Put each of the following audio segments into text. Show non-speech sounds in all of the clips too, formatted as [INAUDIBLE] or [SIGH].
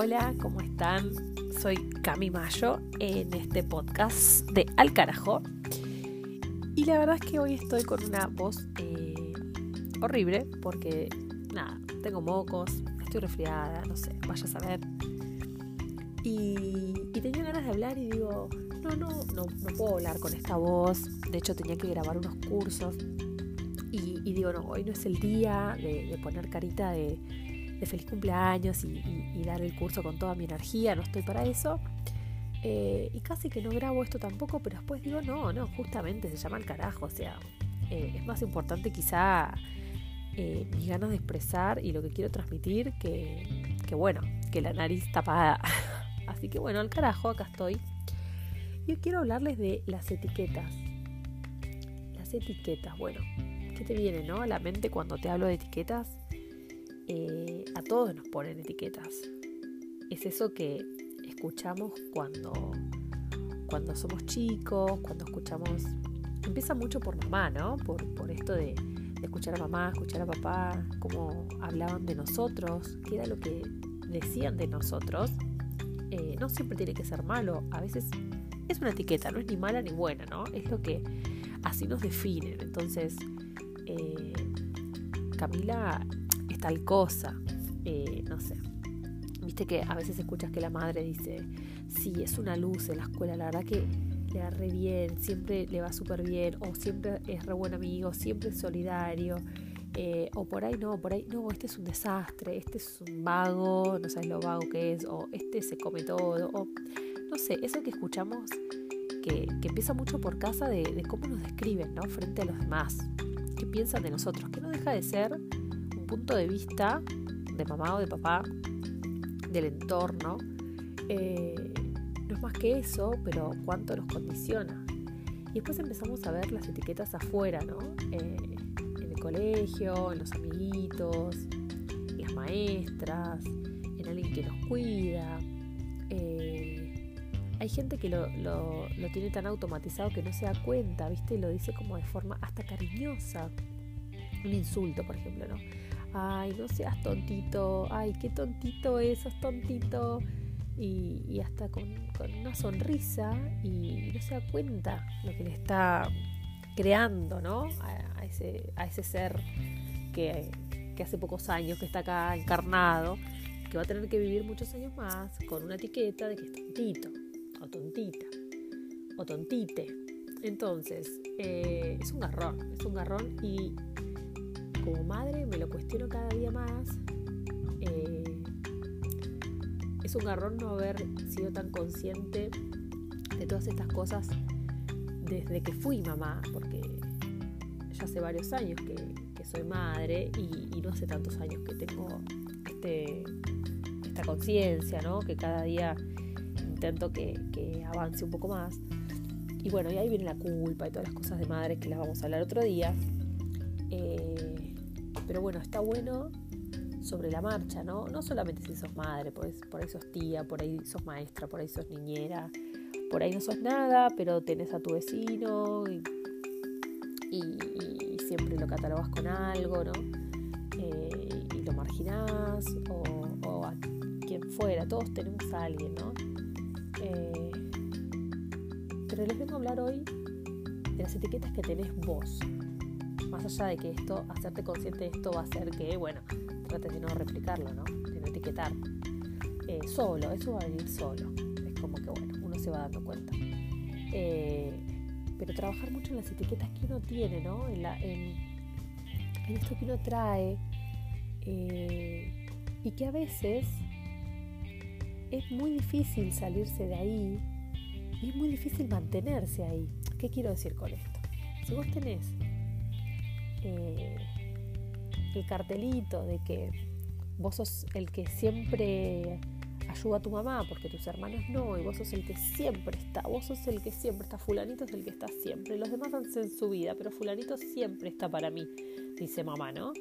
Hola, ¿cómo están? Soy Cami Mayo en este podcast de Al Carajo. Y la verdad es que hoy estoy con una voz eh, horrible porque, nada, tengo mocos, estoy resfriada, no sé, vaya a saber. Y, tenía ganas de hablar y digo, no, no, no, no puedo hablar con esta voz. De hecho, tenía que grabar unos cursos. Y, digo, no, hoy no es el día de poner carita de de feliz cumpleaños y, dar el curso con toda mi energía, no estoy para eso. Eh, y casi que no grabo esto tampoco, pero después digo, no, no, justamente se llama el carajo, o sea, eh, es más importante quizá eh, mis ganas de expresar y lo que quiero transmitir que, que bueno, que la nariz tapada. [LAUGHS] Así que bueno, al carajo, acá estoy. Y hoy quiero hablarles de las etiquetas. Las etiquetas, bueno, ¿qué te viene no? a la mente cuando te hablo de etiquetas? Eh, a todos nos ponen etiquetas. Es eso que escuchamos cuando, cuando somos chicos, cuando escuchamos... Empieza mucho por mamá, ¿no? Por, esto de, escuchar a mamá, escuchar a papá, cómo hablaban de nosotros, qué era lo que decían de nosotros. Eh, no siempre tiene que ser malo, a veces es una etiqueta, no es ni mala ni buena, ¿no? Es lo que así nos definen. Entonces, eh, Camila tal cosa, eh, no sé. Viste que a veces escuchas que la madre dice, sí, es una luz en la escuela, la verdad que le da re bien, siempre le va súper bien, o siempre es re buen amigo, siempre es solidario, eh, o por ahí no, por ahí no, este es un desastre, este es un vago, no sabes lo vago que es, o este se come todo, o no sé, eso que escuchamos que, empieza mucho por casa de, de, cómo nos describen, ¿no? Frente a los demás, qué piensan de nosotros, que no deja de ser punto de vista de mamá o de papá, del entorno, eh, no es más que eso, pero cuánto nos condiciona. Y después empezamos a ver las etiquetas afuera, ¿no? Eh, en el colegio, en los amiguitos, en las maestras, en alguien que nos cuida. Eh, hay gente que lo, lo, tiene tan automatizado que no se da cuenta, ¿viste? Lo dice como de forma hasta cariñosa. Un insulto, por ejemplo, ¿no? Ay, no seas tontito, ay, qué tontito es, sos tontito. Y, hasta con, una sonrisa y no se da cuenta lo que le está creando, ¿no? A, ese, a ese ser que, que hace pocos años que está acá encarnado, que va a tener que vivir muchos años más con una etiqueta de que es tontito, o tontita, o tontite. Entonces, eh, es un garrón, es un garrón y como madre me lo cuestiono cada día más. Eh, es un garrón no haber sido tan consciente de todas estas cosas desde que fui mamá, porque ya hace varios años que, soy madre y, no hace tantos años que tengo este, esta conciencia, ¿no? que cada día intento que, avance un poco más. Y bueno, y ahí viene la culpa y todas las cosas de madre que las vamos a hablar otro día. Eh, pero bueno, está bueno sobre la marcha, ¿no? No solamente si sos madre, por ahí sos tía, por ahí sos maestra, por ahí sos niñera, por ahí no sos nada, pero tenés a tu vecino y, siempre lo catalogas con algo, ¿no? Eh, y lo marginás o, a quien fuera, todos tenemos a alguien, ¿no? Eh, pero les vengo a hablar hoy de las etiquetas que tenés vos, más allá de que esto, hacerte consciente de esto va a hacer que, bueno, trates de no replicarlo, ¿no? De no etiquetar. Eh, solo, eso va a venir solo. Es como que, bueno, uno se va dando cuenta. Eh, pero trabajar mucho en las etiquetas que uno tiene, ¿no? En, esto que uno trae. Eh, y que a veces es muy difícil salirse de ahí y es muy difícil mantenerse ahí. ¿Qué quiero decir con esto? Si vos tenés eh, el cartelito de que vos sos el que siempre ayuda a tu mamá porque tus hermanos no, y vos sos el que siempre está, vos sos el que siempre está, fulanito es el que está siempre, los demás hacen su vida, pero fulanito siempre está para mí, dice mamá, ¿no?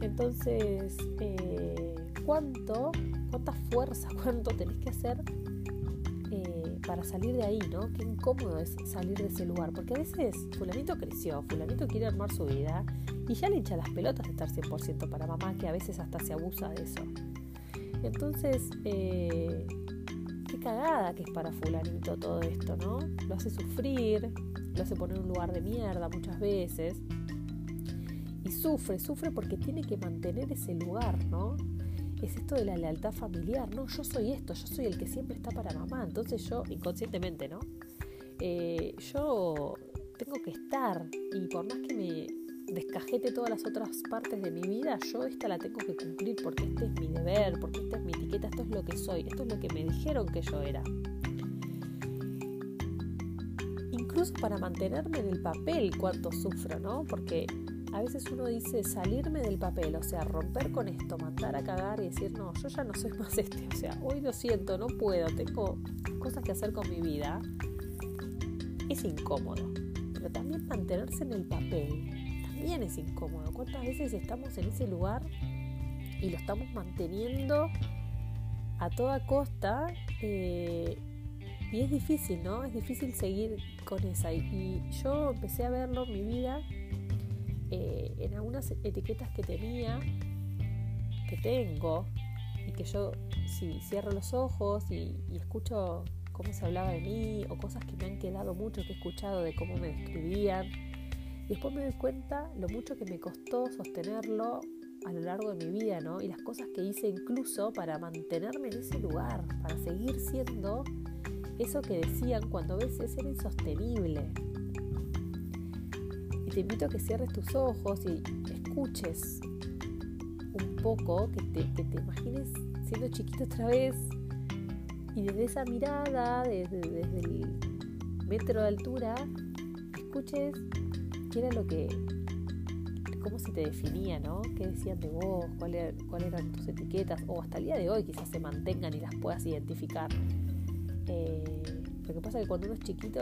Entonces, eh, ¿cuánto, cuánta fuerza, [LAUGHS] cuánto tenés que hacer para salir de ahí, ¿no? Qué incómodo es salir de ese lugar, porque a veces fulanito creció, fulanito quiere armar su vida y ya le hincha las pelotas de estar 100% para mamá, que a veces hasta se abusa de eso. Entonces, eh, qué cagada que es para fulanito todo esto, ¿no? Lo hace sufrir, lo hace poner en un lugar de mierda muchas veces. Y sufre, sufre porque tiene que mantener ese lugar, ¿no? Es esto de la lealtad familiar, ¿no? Yo soy esto, yo soy el que siempre está para mamá. Entonces yo, inconscientemente, ¿no? Eh, yo tengo que estar y por más que me descajete todas las otras partes de mi vida, yo esta la tengo que cumplir porque este es mi deber, porque esta es mi etiqueta, esto es lo que soy, esto es lo que me dijeron que yo era. Incluso para mantenerme en el papel cuánto sufro, ¿no? Porque a veces uno dice salirme del papel, o sea, romper con esto, mandar a cagar y decir, no, yo ya no soy más este, o sea, hoy lo siento, no puedo, tengo cosas que hacer con mi vida, es incómodo. Pero también mantenerse en el papel también es incómodo. ¿Cuántas veces estamos en ese lugar y lo estamos manteniendo a toda costa? Eh, y es difícil, ¿no? Es difícil seguir con esa. Y, yo empecé a verlo en mi vida eh, en algunas etiquetas que tenía, que tengo, y que yo si cierro los ojos y, y escucho cómo se hablaba de mí o cosas que me han quedado mucho, que he escuchado de cómo me describían, y después me doy cuenta lo mucho que me costó sostenerlo a lo largo de mi vida, ¿no? Y las cosas que hice incluso para mantenerme en ese lugar, para seguir siendo eso que decían cuando a veces era insostenible. Te invito a que cierres tus ojos y escuches un poco, que te, que te imagines siendo chiquito otra vez y desde esa mirada, desde, desde el metro de altura, escuches qué era lo que, cómo se te definía, ¿no? ¿Qué decían de vos? ¿Cuáles eran tus etiquetas? O hasta el día de hoy quizás se mantengan y las puedas identificar. Eh, lo que pasa es que cuando uno es chiquito,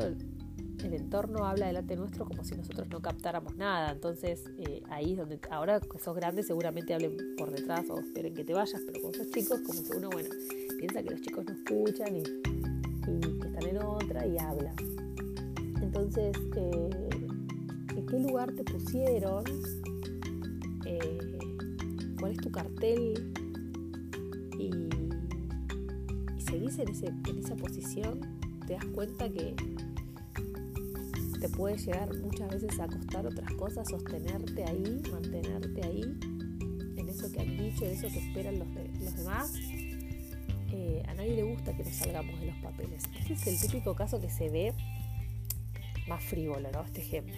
el entorno habla delante nuestro como si nosotros no captáramos nada. Entonces, eh, ahí es donde, ahora que sos grande, seguramente hablen por detrás o esperen que te vayas, pero cuando sos chicos, como que uno, bueno, piensa que los chicos no escuchan y, que están en otra y hablan. Entonces, eh, qué lugar te pusieron, eh, cuál es tu cartel y, seguís en, en esa posición, te das cuenta que te puede llegar muchas veces a costar otras cosas, sostenerte ahí, mantenerte ahí, en eso que han dicho, en eso que esperan los, los demás. Eh, a nadie le gusta que nos salgamos de los papeles. Este es el típico caso que se ve más frívolo, ¿no? Este ejemplo.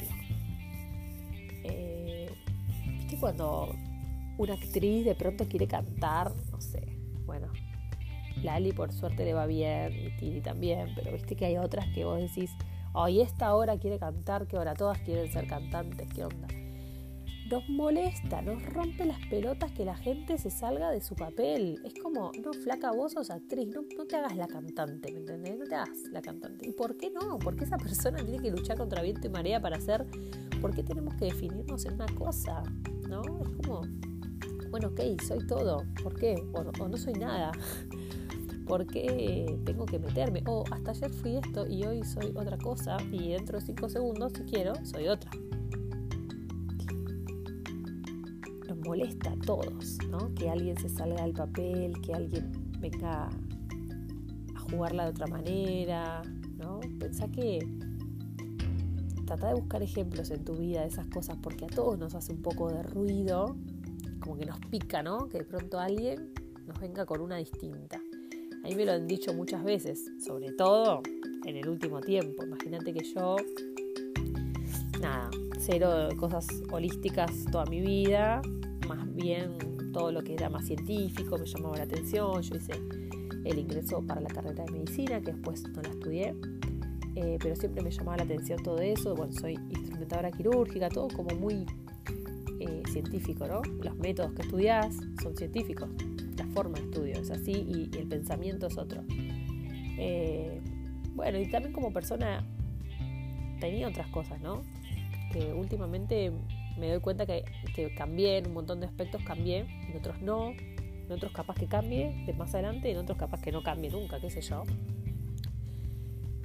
Eh, ¿Viste cuando una actriz de pronto quiere cantar? No sé, bueno, Lali por suerte le va bien y Tini también, pero viste que hay otras que vos decís, ay, esta hora quiere cantar, que ahora todas quieren ser cantantes, ¿qué onda? Nos molesta, nos rompe las pelotas que la gente se salga de su papel. Es como, no, flaca, vos sos actriz, no, no te hagas la cantante, ¿me entendés? No te hagas la cantante. ¿Y por qué no? Porque esa persona tiene que luchar contra viento y marea para ser ¿por qué tenemos que definirnos en una cosa? ¿No? Es como, bueno, ok, soy todo, ¿por qué? O, no soy nada. ¿Por qué tengo que meterme? O hasta ayer fui esto y hoy soy otra cosa y dentro de cinco segundos, si quiero, soy otra. Nos molesta a todos, ¿no? Que alguien se salga del papel, que alguien venga a jugarla de otra manera, ¿no? Pensá que trata de buscar ejemplos en tu vida de esas cosas porque a todos nos hace un poco de ruido, como que nos pica, ¿no? Que de pronto alguien nos venga con una distinta. A mí me lo han dicho muchas veces, sobre todo en el último tiempo. Imagínate que yo, nada, cero cosas holísticas toda mi vida, más bien todo lo que era más científico me llamaba la atención. Yo hice el ingreso para la carrera de medicina, que después no la estudié eh, pero siempre me llamaba la atención todo eso. Bueno, soy instrumentadora quirúrgica, todo como muy eh, científico, ¿no? Los métodos que estudias son científicos, forma de estudio es así y, el pensamiento es otro. Eh, bueno, y también como persona tenía otras cosas, ¿no? Que últimamente me doy cuenta que, que cambié en un montón de aspectos, cambié, en otros no, en otros capaz que cambie de más adelante, en otros capaz que no cambie nunca, qué sé yo.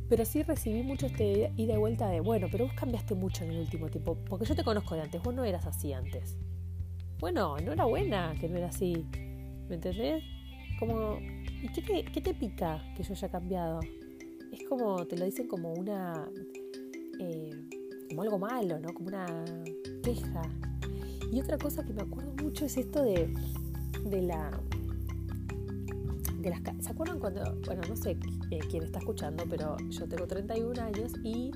Pero sí recibí mucho este ida y vuelta de, bueno, pero vos cambiaste mucho en el último tiempo, porque yo te conozco de antes, vos no eras así antes. Bueno, enhorabuena que no era así, ¿me entendés? Como, ¿y qué te, pica que yo haya cambiado? Es como, te lo dicen como una, eh, como algo malo, ¿no? Como una queja. Y otra cosa que me acuerdo mucho es esto de, de la de las, ¿Se acuerdan cuando, bueno, no sé eh, quién está escuchando, pero yo tengo 31 años y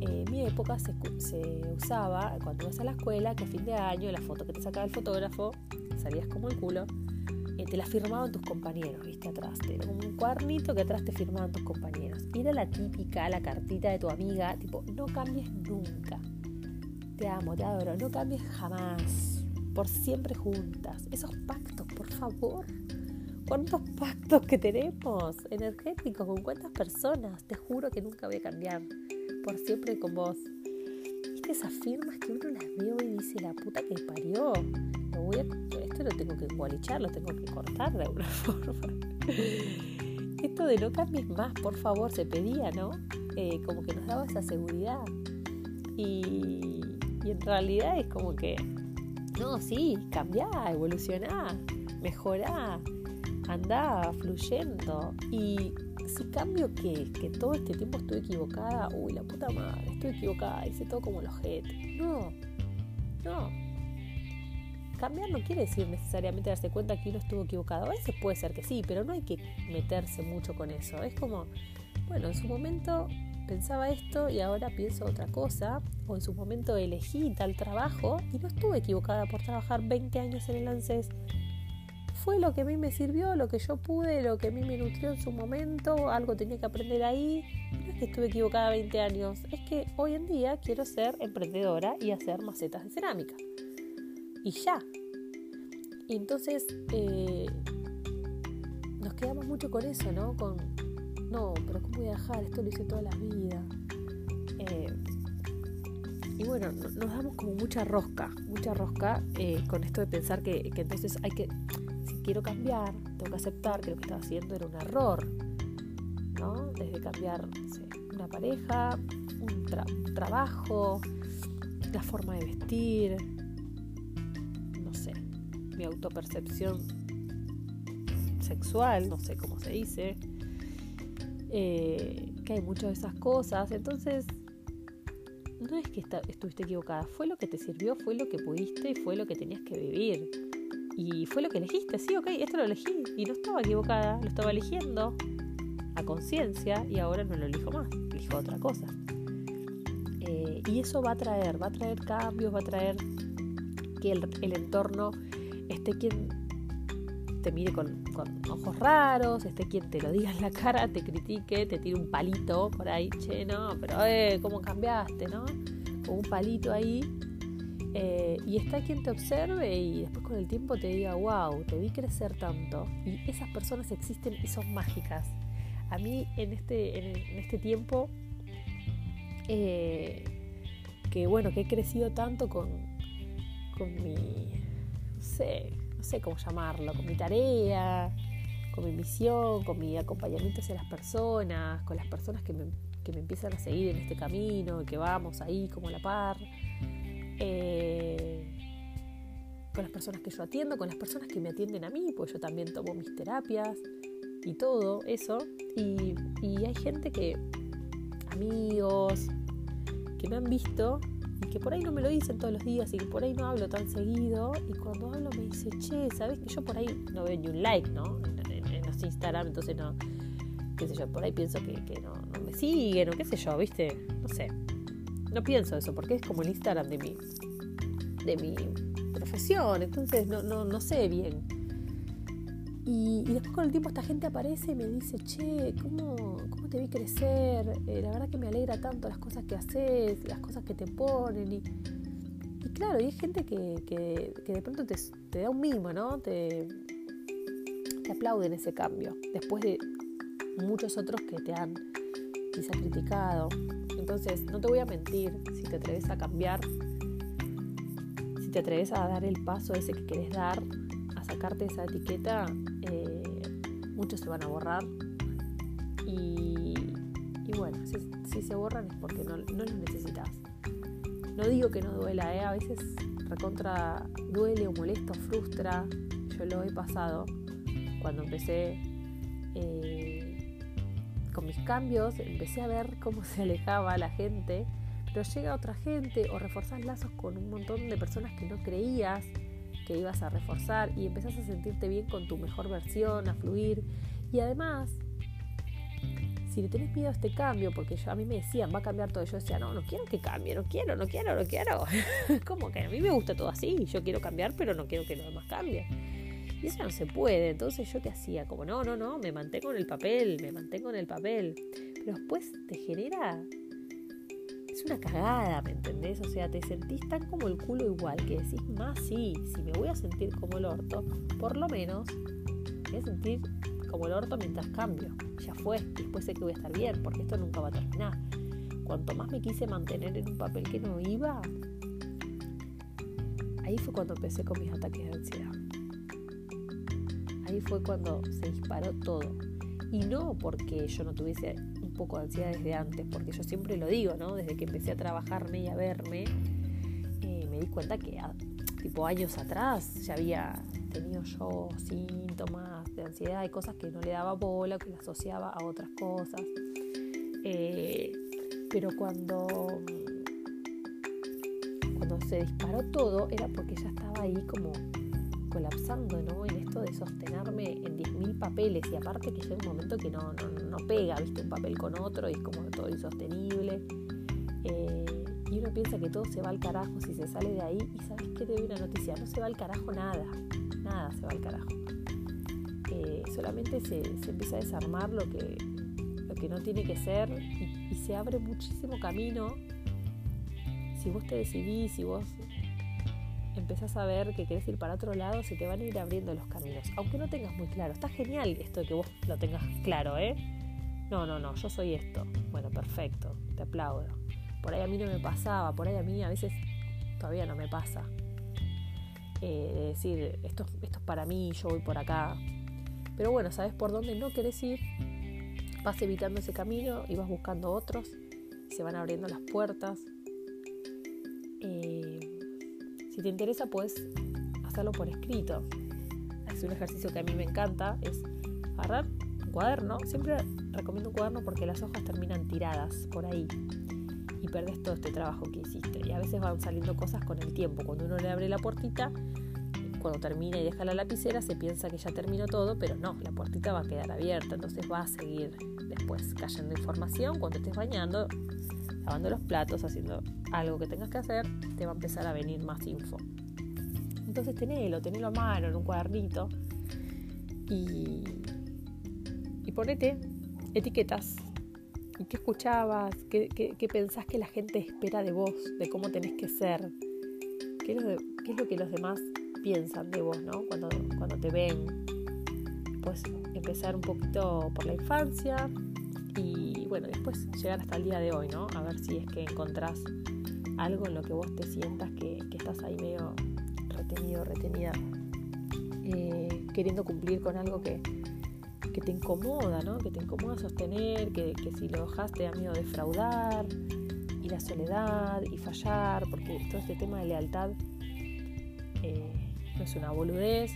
en mi época se, usaba, cuando ibas a la escuela, que a fin de año la foto que te sacaba el fotógrafo, salías como el culo, eh, te la firmaban tus compañeros, viste, atrás. Era como un cuadernito que atrás te firmaban tus compañeros. Y era la típica, la cartita de tu amiga, tipo, no cambies nunca. Te amo, te adoro, no cambies jamás. Por siempre juntas. Esos pactos, por favor. ¿Cuántos pactos que tenemos energéticos? ¿Con cuántas personas? Te juro que nunca voy a cambiar. Por siempre con vos. ¿Viste esas firmas que uno las ve y dice, la puta que parió? Lo voy a, lo tengo que embolichar, lo tengo que cortar de alguna [LAUGHS] forma. esto de no cambies más, por favor, se pedía, ¿no? Eh, como que nos daba esa seguridad. Y, y en realidad es como que, no, sí, cambiá, evolucioná, mejorá andaba fluyendo. Y si cambio que, que todo este tiempo estoy equivocada, uy, la puta madre, estoy equivocada, hice todo como los ojete. No, no. Cambiar no quiere decir necesariamente darse cuenta que uno estuvo equivocado. A veces puede ser que sí, pero no hay que meterse mucho con eso. Es como, bueno, en su momento pensaba esto y ahora pienso otra cosa, o en su momento elegí tal trabajo y no estuve equivocada por trabajar 20 años en el ANSES fue lo que a mí me sirvió, lo que yo pude, lo que a mí me nutrió en su momento, algo tenía que aprender ahí. No es que estuve equivocada 20 años, es que hoy en día quiero ser emprendedora y hacer macetas de cerámica. Y ya. Y entonces eh, nos quedamos mucho con eso, ¿no? Con, no, pero ¿cómo voy a dejar? Esto lo hice toda la vida. Eh, y bueno, nos damos como mucha rosca, mucha rosca eh, con esto de pensar que, que entonces hay que quiero cambiar, tengo que aceptar que lo que estaba haciendo era un error, ¿no? Desde cambiar una pareja, un, trabajo, la forma de vestir, mi autopercepción sexual, no sé cómo se dice, eh, que hay muchas de esas cosas, entonces no es que estuviste equivocada, fue lo que te sirvió, fue lo que pudiste y fue lo que tenías que vivir. Y fue lo que elegiste, sí, ok, esto lo elegí. Y no estaba equivocada, lo estaba eligiendo a conciencia y ahora no lo elijo más, elijo otra cosa. Eh, y eso va a traer, va a traer cambios, va a traer que el, entorno esté quien te mire con, ojos raros, esté quien te lo diga en la cara, te critique, te tire un palito por ahí, che, no, pero eh, ¿cómo cambiaste, no? Con un palito ahí eh, y está quien te observe y después con el tiempo te diga, wow, te vi crecer tanto. Y esas personas existen y son mágicas. A mí en este, en, este tiempo, eh, que bueno, que he crecido tanto con, con mi, sé, no sé cómo llamarlo, con mi tarea, con mi misión, con mi acompañamiento hacia las personas, con las personas que me, que me empiezan a seguir en este camino, que vamos ahí como a la par. Eh, con las personas que yo atiendo, con las personas que me atienden a mí, pues yo también tomo mis terapias y todo eso. Y, hay gente que, amigos, que me han visto y que por ahí no me lo dicen todos los días y que por ahí no hablo tan seguido. Y cuando hablo me dice, che, ¿sabes que yo por ahí no veo ni un like, ¿no? En, los Instagram, entonces no, qué sé yo, por ahí pienso que, no me siguen o qué sé yo, ¿viste? No sé. No pienso eso, porque es como el Instagram de mi, de mi profesión, entonces no, no, no sé bien. Y, después con el tiempo esta gente aparece y me dice, che, ¿cómo, te vi crecer? Eh, la verdad que me alegra tanto las cosas que haces, las cosas que te ponen. Y, claro, y hay gente que, que, de pronto te, da un mimo, ¿no? Te, te aplauden ese cambio, después de muchos otros que te han quizá criticado. Entonces, no te voy a mentir, si te atreves a cambiar, si te atreves a dar el paso ese que quieres dar, a sacarte esa etiqueta, eh, muchos se van a borrar. Y, bueno, si, se borran es porque no, los necesitas. No digo que no duela, ¿eh? a veces recontra duele o molesta o frustra, yo lo he pasado. cuando empecé eh, con mis cambios, empecé a ver cómo se alejaba la gente, pero llega otra gente o reforzás lazos con un montón de personas que no creías que ibas a reforzar y empezás a sentirte bien con tu mejor versión, a fluir. Y además, si le tenés miedo a este cambio, porque a mí me decían, va a cambiar todo, yo decía, no, no quiero que cambie, no quiero, no quiero, no quiero. [LAUGHS] como que a mí me gusta todo así, yo quiero cambiar, pero no quiero que lo demás cambie. Y eso no se puede. Entonces yo qué hacía, como no, no, no, me mantengo en el papel, me mantengo en el papel. Pero después te genera... Es una cagada, ¿me entendés? O sea, te sentís tan como el culo igual que decís, más sí, si me voy a sentir como el orto, por lo menos me voy a sentir como el orto mientras cambio. Ya fue, después sé que voy a estar bien, porque esto nunca va a terminar. Cuanto más me quise mantener en un papel que no iba, ahí fue cuando empecé con mis ataques de ansiedad ahí fue cuando se disparó todo. Y no porque yo no tuviese un poco de ansiedad desde antes, porque yo siempre lo digo, ¿no? Desde que empecé a trabajarme y a verme, eh, me di cuenta que tipo años atrás ya había tenido yo síntomas ansiedad y cosas que no le daba bola, que le asociaba a otras cosas. Eh, pero cuando, cuando se disparó todo era porque ya estaba ahí como colapsando ¿no? en esto de sostenerme en 10.000 papeles y aparte que llega un momento que no, no, pega, viste, un papel con otro y es como todo insostenible. Eh, y uno piensa que todo se va al carajo si se sale de ahí y sabes que te doy una noticia, no se va al carajo nada, nada se va al carajo. Eh, solamente se, empieza a desarmar lo que, no tiene que ser y, y se abre muchísimo camino si vos te decidís, si vos empezás a ver que querés ir para otro lado, se te van a ir abriendo los caminos. Aunque no tengas muy claro. Está genial esto de que vos lo tengas claro, ¿eh? No, no, no, yo soy esto. Bueno, perfecto, te aplaudo. Por ahí a mí no me pasaba, por ahí a mí a veces todavía no me pasa. Eh, decir, esto, esto es para mí, yo voy por acá. Pero bueno, sabes por dónde no querés ir, vas evitando ese camino y vas buscando otros, se van abriendo las puertas. Eh, si te interesa, puedes hacerlo por escrito. Es un ejercicio que a mí me encanta, es agarrar un cuaderno. Siempre recomiendo un cuaderno porque las hojas terminan tiradas por ahí y perdes todo este trabajo que hiciste. Y a veces van saliendo cosas con el tiempo. Cuando uno le abre la puertita, cuando termina y deja la lapicera, se piensa que ya terminó todo, pero no, la puertita va a quedar abierta, entonces va a seguir después cayendo información. Cuando estés bañando, lavando los platos, haciendo algo que tengas que hacer, te va a empezar a venir más info. Entonces tenelo, tenelo a mano en un cuadernito y, y ponete etiquetas. ¿Y qué escuchabas? ¿Qué, qué, pensás que la gente espera de vos? ¿De cómo tenés que ser? ¿Qué es lo, qué es lo que los demás piensan de vos, ¿no? Cuando, cuando te ven. Pues empezar un poquito por la infancia, y bueno, después llegar hasta el día de hoy, ¿no? A ver si es que encontrás algo en lo que vos te sientas que, estás ahí medio retenido, retenida, eh, queriendo cumplir con algo que, te incomoda, ¿no? Que te incomoda sostener, que, si lo dejas te da miedo defraudar, y la soledad, y fallar, porque todo este tema de lealtad eh, es una boludez.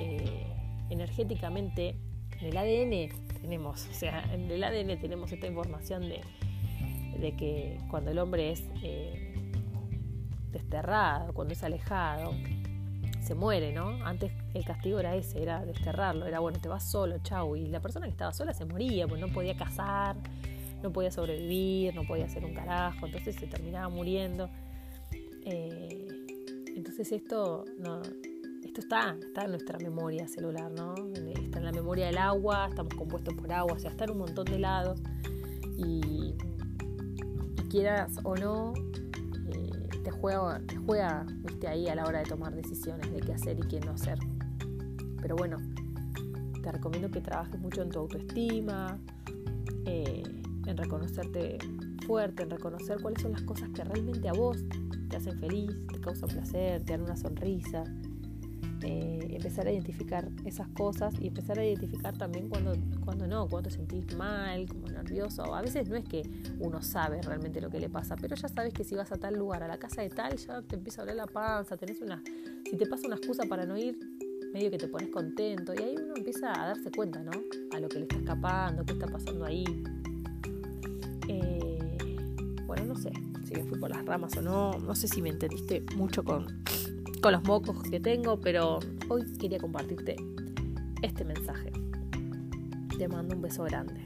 Eh, energéticamente, en el ADN tenemos, o sea, en el ADN tenemos esta información de, de que cuando el hombre es eh, desterrado, cuando es alejado, se muere, ¿no? Antes el castigo era ese, era desterrarlo, era bueno, te vas solo, chau. Y la persona que estaba sola se moría, pues no podía cazar, no podía sobrevivir, no podía hacer un carajo, entonces se terminaba muriendo. Eh, entonces esto esto está, está en nuestra memoria celular, ¿no? Está en la memoria del agua, estamos compuestos por agua, o sea, está en un montón de lados. Y, quieras o no, eh, te juega, te juega ¿viste? ahí a la hora de tomar decisiones de qué hacer y qué no hacer. Pero bueno, te recomiendo que trabajes mucho en tu autoestima, eh, en reconocerte fuerte, en reconocer cuáles son las cosas que realmente a vos te hacen feliz, te causan placer, te dan una sonrisa, eh, empezar a identificar esas cosas y empezar a identificar también cuando, cuando no, cuando te sentís mal, como nervioso. A veces no es que uno sabe realmente lo que le pasa, pero ya sabes que si vas a tal lugar, a la casa de tal, ya te empieza a doler la panza, tenés una, si te pasa una excusa para no ir, medio que te pones contento y ahí uno empieza a darse cuenta, ¿no? A lo que le está escapando, qué está pasando ahí. Sé si me fui por las ramas o no, no sé si me entendiste mucho con, con los mocos que tengo, pero hoy quería compartirte este mensaje. Te mando un beso grande.